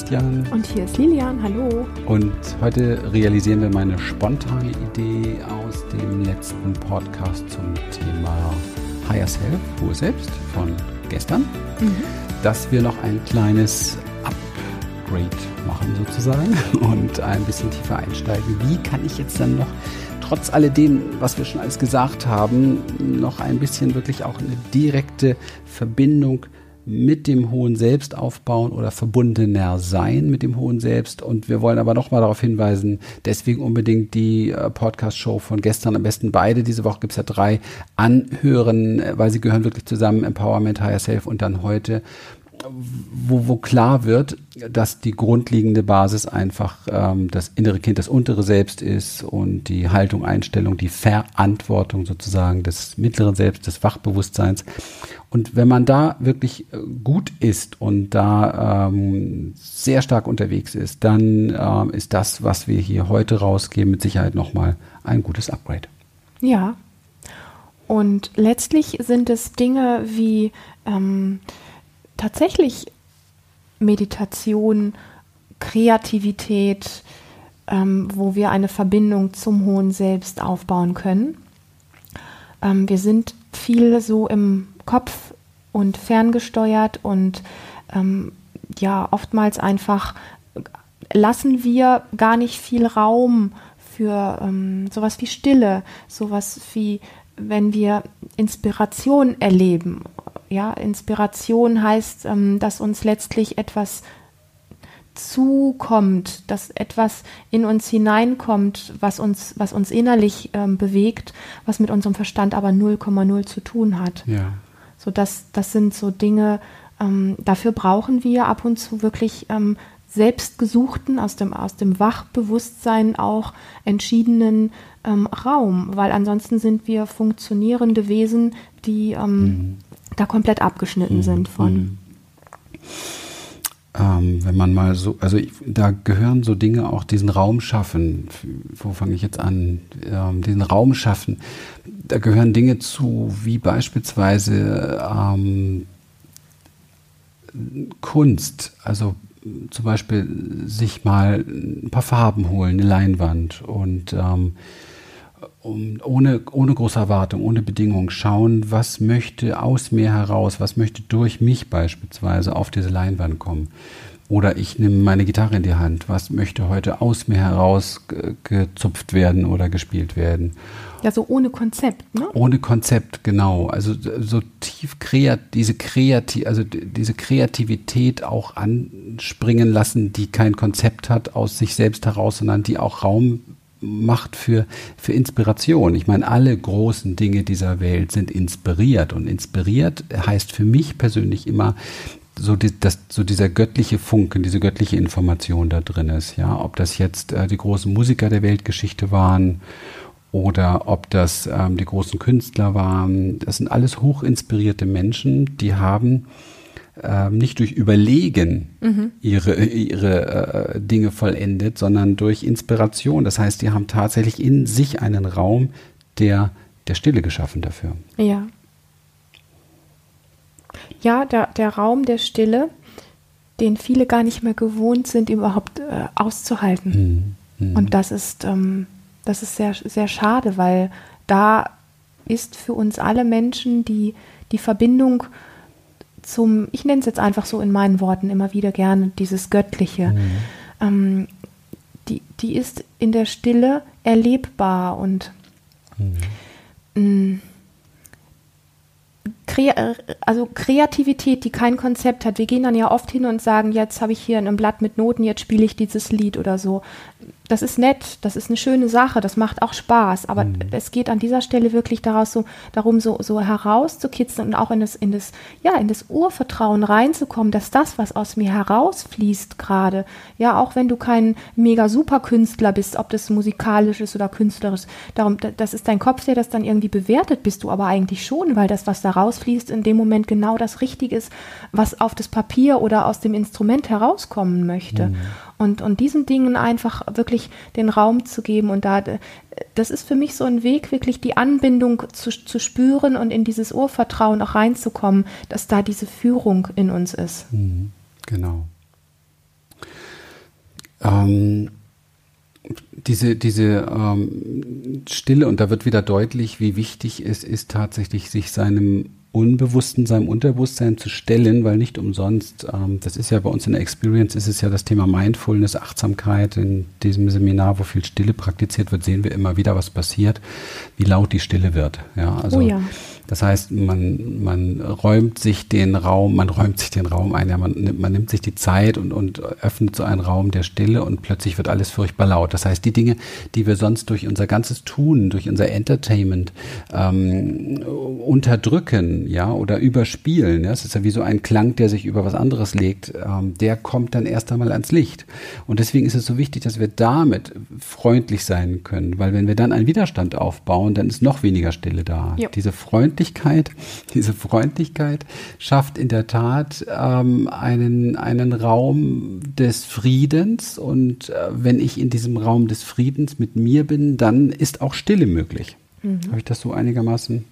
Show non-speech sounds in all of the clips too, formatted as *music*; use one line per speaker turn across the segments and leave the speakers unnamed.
Christian.
Und hier ist Lilian, hallo.
Und heute realisieren wir meine spontane Idee aus dem letzten Podcast zum Thema Higher Self, hohe Selbst von gestern, mhm. dass wir noch ein kleines Upgrade machen sozusagen *laughs* und ein bisschen tiefer einsteigen. Wie kann ich jetzt dann noch trotz alledem, was wir schon alles gesagt haben, noch ein bisschen wirklich auch eine direkte Verbindung mit dem hohen Selbst aufbauen oder verbundener sein mit dem hohen Selbst. Und wir wollen aber nochmal darauf hinweisen, deswegen unbedingt die äh, Podcast-Show von gestern, am besten beide, diese Woche gibt es ja drei, anhören, äh, weil sie gehören wirklich zusammen, Empowerment, Higher Self und dann heute wo, wo klar wird, dass die grundlegende Basis einfach ähm, das innere Kind, das untere Selbst ist und die Haltung, Einstellung, die Verantwortung sozusagen des mittleren Selbst, des Wachbewusstseins. Und wenn man da wirklich äh, gut ist und da ähm, sehr stark unterwegs ist, dann ähm, ist das, was wir hier heute rausgeben, mit Sicherheit nochmal ein gutes Upgrade.
Ja. Und letztlich sind es Dinge wie ähm, tatsächlich Meditation, Kreativität, ähm, wo wir eine Verbindung zum hohen Selbst aufbauen können. Ähm, wir sind viel so im Kopf und ferngesteuert und ähm, ja, oftmals einfach lassen wir gar nicht viel Raum für ähm, sowas wie Stille, sowas wie wenn wir Inspiration erleben ja, Inspiration heißt, ähm, dass uns letztlich etwas zukommt, dass etwas in uns hineinkommt, was uns, was uns innerlich ähm, bewegt, was mit unserem Verstand aber 0,0 zu tun hat. Ja. So das, das sind so Dinge, ähm, dafür brauchen wir ab und zu wirklich ähm, selbstgesuchten, aus dem, aus dem Wachbewusstsein auch entschiedenen ähm, Raum, weil ansonsten sind wir funktionierende Wesen, die ähm, mhm da komplett abgeschnitten mhm. sind von. Mhm.
Ähm, wenn man mal so, also ich, da gehören so Dinge auch diesen Raum schaffen. Wo fange ich jetzt an? Ähm, diesen Raum schaffen. Da gehören Dinge zu, wie beispielsweise ähm, Kunst. Also zum Beispiel sich mal ein paar Farben holen, eine Leinwand und ähm, um, ohne, ohne große Erwartung, ohne Bedingung schauen, was möchte aus mir heraus, was möchte durch mich beispielsweise auf diese Leinwand kommen. Oder ich nehme meine Gitarre in die Hand, was möchte heute aus mir heraus gezupft werden oder gespielt werden.
Ja, so ohne Konzept, ne?
Ohne Konzept, genau. Also so tief kreat, diese Kreativ, also diese Kreativität auch anspringen lassen, die kein Konzept hat aus sich selbst heraus, sondern die auch Raum macht für, für Inspiration. Ich meine, alle großen Dinge dieser Welt sind inspiriert und inspiriert heißt für mich persönlich immer, so, die, dass so dieser göttliche Funken, diese göttliche Information da drin ist. Ja, ob das jetzt äh, die großen Musiker der Weltgeschichte waren oder ob das ähm, die großen Künstler waren. Das sind alles hochinspirierte Menschen, die haben ähm, nicht durch Überlegen mhm. ihre, ihre äh, Dinge vollendet, sondern durch Inspiration. Das heißt, die haben tatsächlich in sich einen Raum der, der Stille geschaffen dafür.
Ja. Ja, der, der Raum der Stille, den viele gar nicht mehr gewohnt sind, überhaupt äh, auszuhalten. Mhm. Mhm. Und das ist, ähm, das ist sehr, sehr schade, weil da ist für uns alle Menschen die, die Verbindung zum, ich nenne es jetzt einfach so in meinen Worten immer wieder gerne, dieses Göttliche. Mhm. Ähm, die, die ist in der Stille erlebbar und mhm. Mm, also Kreativität, die kein Konzept hat. Wir gehen dann ja oft hin und sagen, jetzt habe ich hier ein Blatt mit Noten, jetzt spiele ich dieses Lied oder so das ist nett, das ist eine schöne Sache, das macht auch Spaß, aber mhm. es geht an dieser Stelle wirklich daraus so, darum, so, so herauszukitzeln und auch in das, in das, ja, in das Urvertrauen reinzukommen, dass das, was aus mir herausfließt gerade, ja, auch wenn du kein mega super Künstler bist, ob das musikalisch ist oder künstlerisch, darum, das ist dein Kopf, der das dann irgendwie bewertet, bist du aber eigentlich schon, weil das, was da rausfließt, in dem Moment genau das Richtige ist, was auf das Papier oder aus dem Instrument herauskommen möchte. Mhm. Und, und diesen Dingen einfach wirklich den Raum zu geben. Und da, das ist für mich so ein Weg, wirklich die Anbindung zu, zu spüren und in dieses Urvertrauen auch reinzukommen, dass da diese Führung in uns ist.
Mhm, genau. Ähm, diese, diese ähm, Stille, und da wird wieder deutlich, wie wichtig es ist, tatsächlich sich seinem Unbewussten, seinem Unterbewusstsein zu stellen, weil nicht umsonst, ähm, das ist ja bei uns in der Experience, ist es ja das Thema Mindfulness, Achtsamkeit. In diesem Seminar, wo viel Stille praktiziert wird, sehen wir immer wieder, was passiert, wie laut die Stille wird. Ja, also oh ja. Das heißt, man, man räumt sich den Raum, man räumt sich den Raum ein, ja, man, man nimmt sich die Zeit und, und öffnet so einen Raum der Stille und plötzlich wird alles furchtbar laut. Das heißt, die Dinge, die wir sonst durch unser ganzes Tun, durch unser Entertainment ähm, unterdrücken, ja, oder überspielen, ja, es ist ja wie so ein Klang, der sich über was anderes legt, ähm, der kommt dann erst einmal ans Licht. Und deswegen ist es so wichtig, dass wir damit freundlich sein können, weil wenn wir dann einen Widerstand aufbauen, dann ist noch weniger Stille da. Jo. Diese Freundlichkeit Freundlichkeit, *laughs* diese Freundlichkeit schafft in der Tat ähm, einen, einen Raum des Friedens. Und äh, wenn ich in diesem Raum des Friedens mit mir bin, dann ist auch Stille möglich. Mhm. Habe ich das so einigermaßen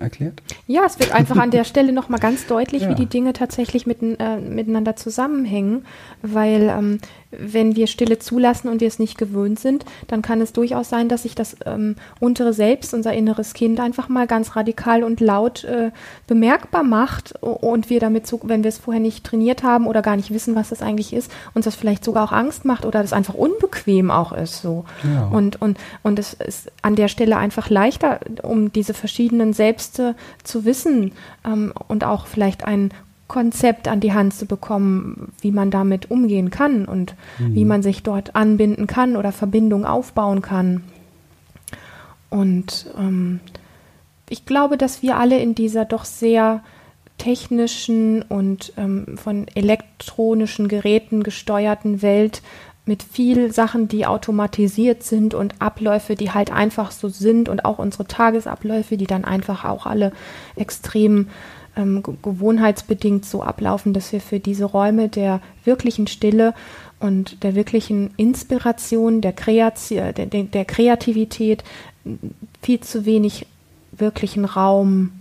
erklärt?
Ja, es wird einfach an der *laughs* Stelle nochmal ganz deutlich, ja. wie die Dinge tatsächlich mit, äh, miteinander zusammenhängen, weil ähm, wenn wir Stille zulassen und wir es nicht gewöhnt sind, dann kann es durchaus sein, dass sich das ähm, untere Selbst, unser inneres Kind einfach mal ganz radikal und laut äh, bemerkbar macht und wir damit, so, wenn wir es vorher nicht trainiert haben oder gar nicht wissen, was das eigentlich ist, uns das vielleicht sogar auch Angst macht oder das einfach unbequem auch ist so. Ja. Und, und, und es ist an der Stelle einfach leichter, um diese verschiedenen Selbste zu wissen ähm, und auch vielleicht ein Konzept an die Hand zu bekommen, wie man damit umgehen kann und mhm. wie man sich dort anbinden kann oder Verbindungen aufbauen kann. Und ähm, ich glaube, dass wir alle in dieser doch sehr technischen und ähm, von elektronischen Geräten gesteuerten Welt mit viel Sachen, die automatisiert sind und Abläufe, die halt einfach so sind und auch unsere Tagesabläufe, die dann einfach auch alle extrem ähm, gewohnheitsbedingt so ablaufen, dass wir für diese Räume der wirklichen Stille und der wirklichen Inspiration, der, Kreation, der, der Kreativität viel zu wenig wirklichen Raum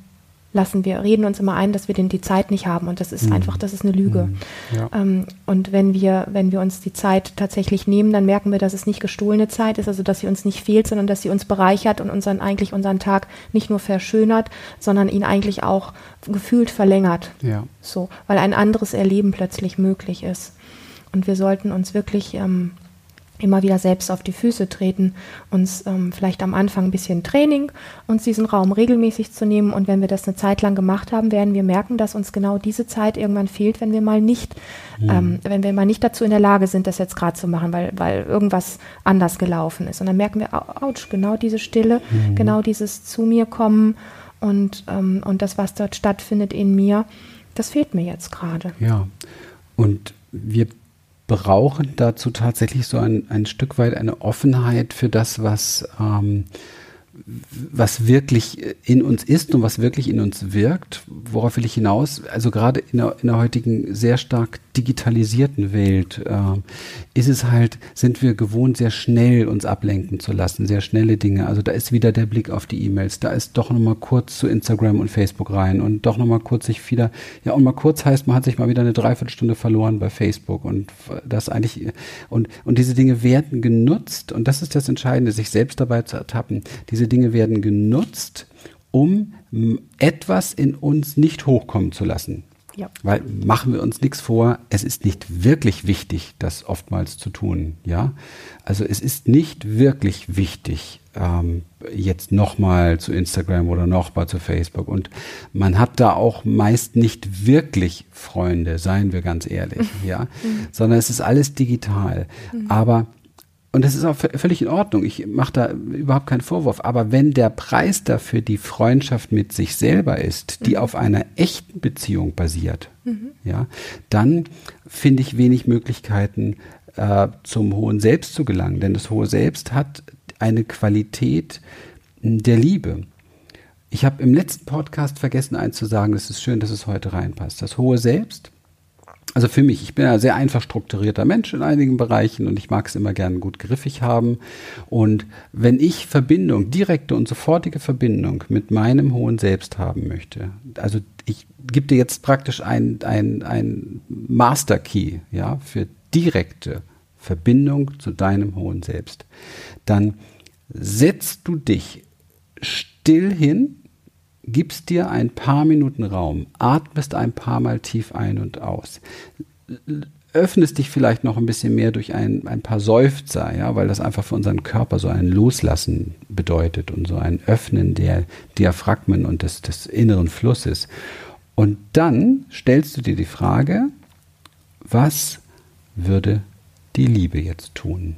lassen. Wir reden uns immer ein, dass wir denn die Zeit nicht haben und das ist mhm. einfach, das ist eine Lüge. Mhm. Ja. Ähm, und wenn wir, wenn wir uns die Zeit tatsächlich nehmen, dann merken wir, dass es nicht gestohlene Zeit ist, also dass sie uns nicht fehlt, sondern dass sie uns bereichert und unseren eigentlich unseren Tag nicht nur verschönert, sondern ihn eigentlich auch gefühlt verlängert. Ja. So, weil ein anderes Erleben plötzlich möglich ist. Und wir sollten uns wirklich ähm, immer wieder selbst auf die Füße treten, uns ähm, vielleicht am Anfang ein bisschen Training, uns diesen Raum regelmäßig zu nehmen und wenn wir das eine Zeit lang gemacht haben, werden wir merken, dass uns genau diese Zeit irgendwann fehlt, wenn wir mal nicht, mhm. ähm, wenn wir mal nicht dazu in der Lage sind, das jetzt gerade zu machen, weil, weil irgendwas anders gelaufen ist. Und dann merken wir, ouch, genau diese Stille, mhm. genau dieses zu mir kommen und, ähm, und das, was dort stattfindet in mir, das fehlt mir jetzt gerade.
Ja. Und wir brauchen dazu tatsächlich so ein, ein Stück weit eine Offenheit für das, was ähm, was wirklich in uns ist und was wirklich in uns wirkt. Worauf will ich hinaus? Also gerade in der, in der heutigen sehr stark digitalisierten Welt äh, ist es halt, sind wir gewohnt, sehr schnell uns ablenken zu lassen, sehr schnelle Dinge. Also da ist wieder der Blick auf die E-Mails, da ist doch nochmal kurz zu Instagram und Facebook rein und doch nochmal kurz sich wieder, ja und mal kurz heißt, man hat sich mal wieder eine Dreiviertelstunde verloren bei Facebook und das eigentlich, und, und diese Dinge werden genutzt und das ist das Entscheidende, sich selbst dabei zu ertappen. Diese Dinge werden genutzt, um etwas in uns nicht hochkommen zu lassen. Ja. Weil machen wir uns nichts vor, es ist nicht wirklich wichtig, das oftmals zu tun. Ja, also es ist nicht wirklich wichtig, ähm, jetzt nochmal zu Instagram oder nochmal zu Facebook. Und man hat da auch meist nicht wirklich Freunde, seien wir ganz ehrlich, *laughs* ja, mhm. sondern es ist alles digital. Mhm. Aber und das ist auch völlig in Ordnung. Ich mache da überhaupt keinen Vorwurf. Aber wenn der Preis dafür die Freundschaft mit sich selber ist, die mhm. auf einer echten Beziehung basiert, mhm. ja, dann finde ich wenig Möglichkeiten, äh, zum hohen Selbst zu gelangen. Denn das hohe Selbst hat eine Qualität der Liebe. Ich habe im letzten Podcast vergessen, eins zu sagen. Es ist schön, dass es heute reinpasst. Das hohe Selbst also für mich, ich bin ein sehr einfach strukturierter Mensch in einigen Bereichen und ich mag es immer gerne gut griffig haben. Und wenn ich Verbindung, direkte und sofortige Verbindung mit meinem hohen Selbst haben möchte, also ich gebe dir jetzt praktisch ein, ein, ein Master Key, ja, für direkte Verbindung zu deinem hohen Selbst, dann setzt du dich still hin, gibst dir ein paar Minuten Raum, atmest ein paar Mal tief ein und aus, öffnest dich vielleicht noch ein bisschen mehr durch ein, ein paar Seufzer, ja, weil das einfach für unseren Körper so ein Loslassen bedeutet und so ein Öffnen der Diaphragmen und des, des inneren Flusses. Und dann stellst du dir die Frage, was würde die Liebe jetzt tun?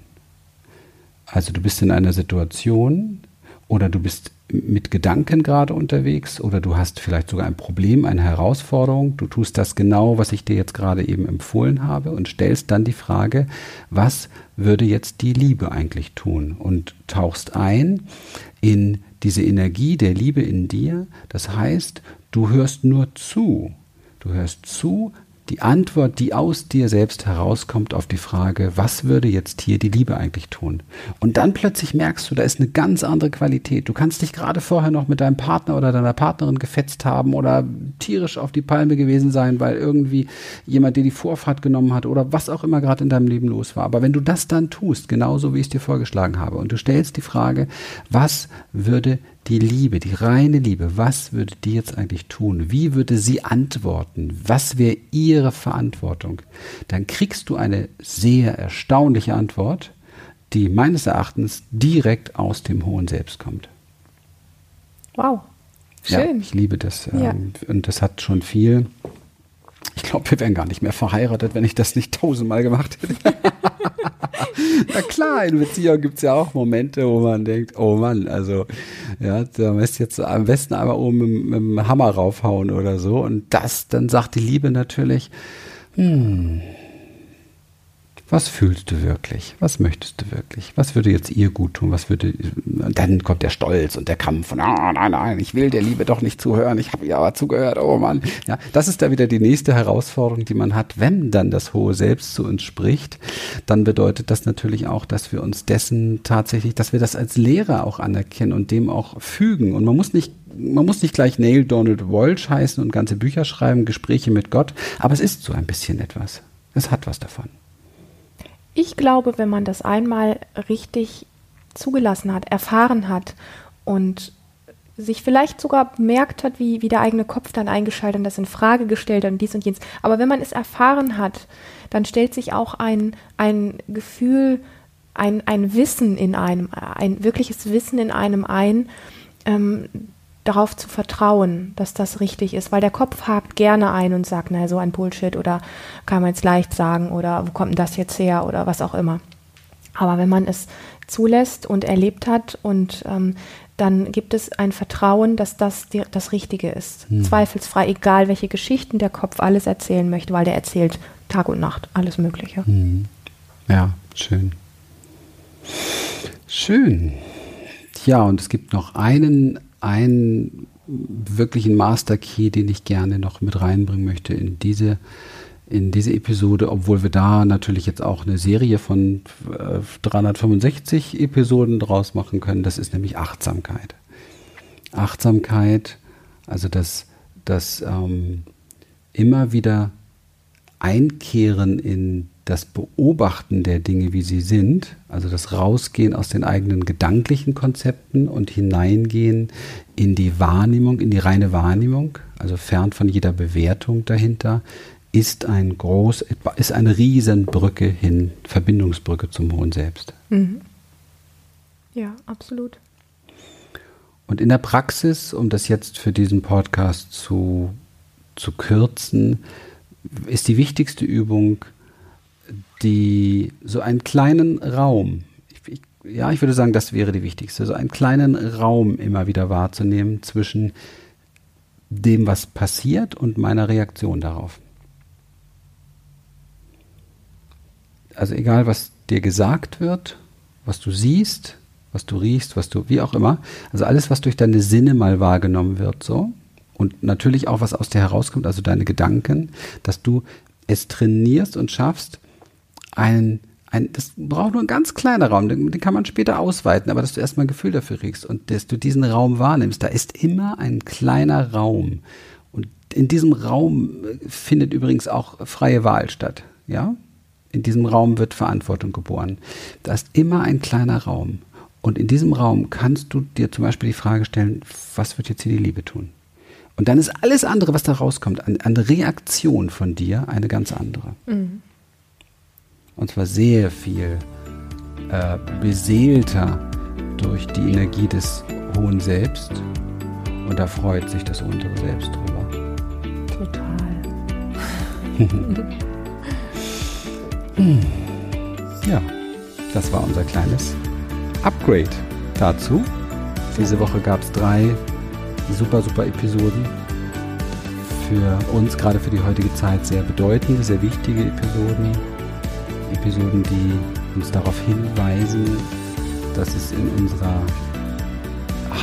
Also du bist in einer Situation oder du bist mit Gedanken gerade unterwegs oder du hast vielleicht sogar ein Problem, eine Herausforderung. Du tust das genau, was ich dir jetzt gerade eben empfohlen habe und stellst dann die Frage, was würde jetzt die Liebe eigentlich tun? Und tauchst ein in diese Energie der Liebe in dir. Das heißt, du hörst nur zu. Du hörst zu, die Antwort, die aus dir selbst herauskommt auf die Frage, was würde jetzt hier die Liebe eigentlich tun? Und dann plötzlich merkst du, da ist eine ganz andere Qualität. Du kannst dich gerade vorher noch mit deinem Partner oder deiner Partnerin gefetzt haben oder tierisch auf die Palme gewesen sein, weil irgendwie jemand dir die Vorfahrt genommen hat oder was auch immer gerade in deinem Leben los war. Aber wenn du das dann tust, genauso wie ich es dir vorgeschlagen habe, und du stellst die Frage, was würde die Liebe, die reine Liebe, was würde die jetzt eigentlich tun? Wie würde sie antworten? Was wäre ihre Verantwortung? Dann kriegst du eine sehr erstaunliche Antwort, die meines Erachtens direkt aus dem hohen Selbst kommt.
Wow.
Schön. Ja, ich liebe das. Ja. Ähm, und das hat schon viel. Ich glaube, wir wären gar nicht mehr verheiratet, wenn ich das nicht tausendmal gemacht hätte. *laughs* Na klar, in Beziehungen gibt es ja auch Momente, wo man denkt, oh Mann, also ja, da müsst jetzt am besten einmal oben mit, mit dem Hammer raufhauen oder so. Und das, dann sagt die Liebe natürlich, hm, was fühlst du wirklich? Was möchtest du wirklich? Was würde jetzt ihr gut tun? Was würde, dann kommt der Stolz und der Kampf und, ah, nein, nein, ich will der Liebe doch nicht zuhören. Ich habe ihr aber zugehört. Oh Mann. Ja, das ist da wieder die nächste Herausforderung, die man hat. Wenn dann das hohe Selbst zu uns spricht, dann bedeutet das natürlich auch, dass wir uns dessen tatsächlich, dass wir das als Lehrer auch anerkennen und dem auch fügen. Und man muss nicht man muss nicht gleich Neil Donald Walsh heißen und ganze Bücher schreiben, Gespräche mit Gott, aber es ist so ein bisschen etwas. Es hat was davon.
Ich glaube, wenn man das einmal richtig zugelassen hat, erfahren hat und sich vielleicht sogar bemerkt hat, wie, wie der eigene Kopf dann eingeschaltet und das in Frage gestellt hat und dies und jenes. Aber wenn man es erfahren hat, dann stellt sich auch ein, ein Gefühl, ein, ein Wissen in einem, ein wirkliches Wissen in einem ein, ähm, darauf zu vertrauen, dass das richtig ist, weil der Kopf hakt gerne ein und sagt, naja, so ein Bullshit oder kann man jetzt leicht sagen oder wo kommt denn das jetzt her oder was auch immer. Aber wenn man es zulässt und erlebt hat und ähm, dann gibt es ein Vertrauen, dass das die, das Richtige ist. Hm. Zweifelsfrei, egal welche Geschichten der Kopf alles erzählen möchte, weil der erzählt Tag und Nacht alles Mögliche.
Hm. Ja, schön. Schön. Ja, und es gibt noch einen einen wirklichen Master Key, den ich gerne noch mit reinbringen möchte in diese in diese Episode, obwohl wir da natürlich jetzt auch eine Serie von 365 äh, Episoden draus machen können. Das ist nämlich Achtsamkeit. Achtsamkeit, also das, das ähm, immer wieder Einkehren in das Beobachten der Dinge, wie sie sind, also das Rausgehen aus den eigenen gedanklichen Konzepten und hineingehen in die Wahrnehmung, in die reine Wahrnehmung, also fern von jeder Bewertung dahinter, ist ein groß, ist eine Riesenbrücke hin, Verbindungsbrücke zum Hohen Selbst. Mhm.
Ja, absolut.
Und in der Praxis, um das jetzt für diesen Podcast zu, zu kürzen, ist die wichtigste Übung, die so einen kleinen Raum, ich, ich, ja, ich würde sagen, das wäre die wichtigste, so einen kleinen Raum immer wieder wahrzunehmen zwischen dem, was passiert und meiner Reaktion darauf. Also egal, was dir gesagt wird, was du siehst, was du riechst, was du, wie auch immer, also alles, was durch deine Sinne mal wahrgenommen wird, so, und natürlich auch, was aus dir herauskommt, also deine Gedanken, dass du es trainierst und schaffst, ein, ein, das braucht nur ein ganz kleiner Raum, den, den kann man später ausweiten, aber dass du erstmal ein Gefühl dafür kriegst und dass du diesen Raum wahrnimmst. Da ist immer ein kleiner Raum. Und in diesem Raum findet übrigens auch freie Wahl statt. Ja? In diesem Raum wird Verantwortung geboren. Da ist immer ein kleiner Raum. Und in diesem Raum kannst du dir zum Beispiel die Frage stellen, was wird jetzt hier die Liebe tun? Und dann ist alles andere, was da rauskommt, an, an Reaktion von dir eine ganz andere. Mhm. Und zwar sehr viel äh, beseelter durch die Energie des hohen Selbst. Und da freut sich das untere Selbst drüber.
Total. *laughs*
ja, das war unser kleines Upgrade dazu. Diese Woche gab es drei super, super Episoden. Für uns, gerade für die heutige Zeit, sehr bedeutende, sehr wichtige Episoden. Episoden, die uns darauf hinweisen, dass es in unserer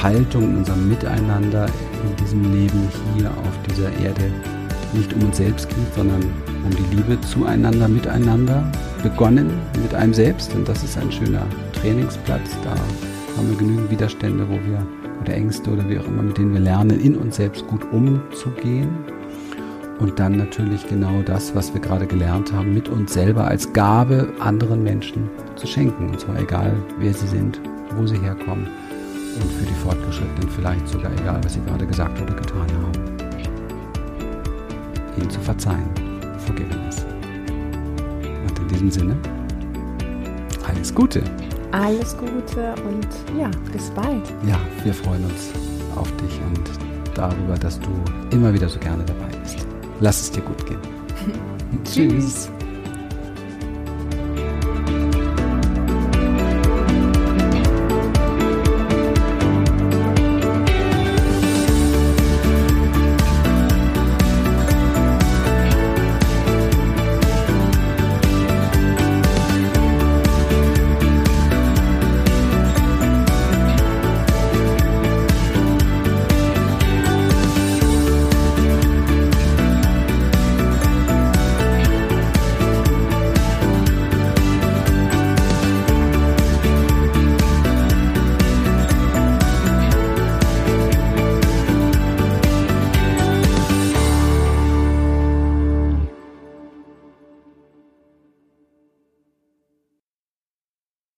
Haltung, in unserem Miteinander, in diesem Leben hier auf dieser Erde nicht um uns selbst geht, sondern um die Liebe zueinander, miteinander, begonnen mit einem selbst. Und das ist ein schöner Trainingsplatz. Da haben wir genügend Widerstände, wo wir, oder Ängste oder wie auch immer, mit denen wir lernen, in uns selbst gut umzugehen. Und dann natürlich genau das, was wir gerade gelernt haben, mit uns selber als Gabe anderen Menschen zu schenken. Und zwar egal, wer sie sind, wo sie herkommen und für die Fortgeschrittenen vielleicht sogar egal, was sie gerade gesagt oder getan haben. Ihnen zu verzeihen. Forgiveness. Und in diesem Sinne, alles Gute.
Alles Gute und ja, bis bald.
Ja, wir freuen uns auf dich und darüber, dass du immer wieder so gerne dabei bist. Lass es dir gut gehen. *laughs*
Tschüss.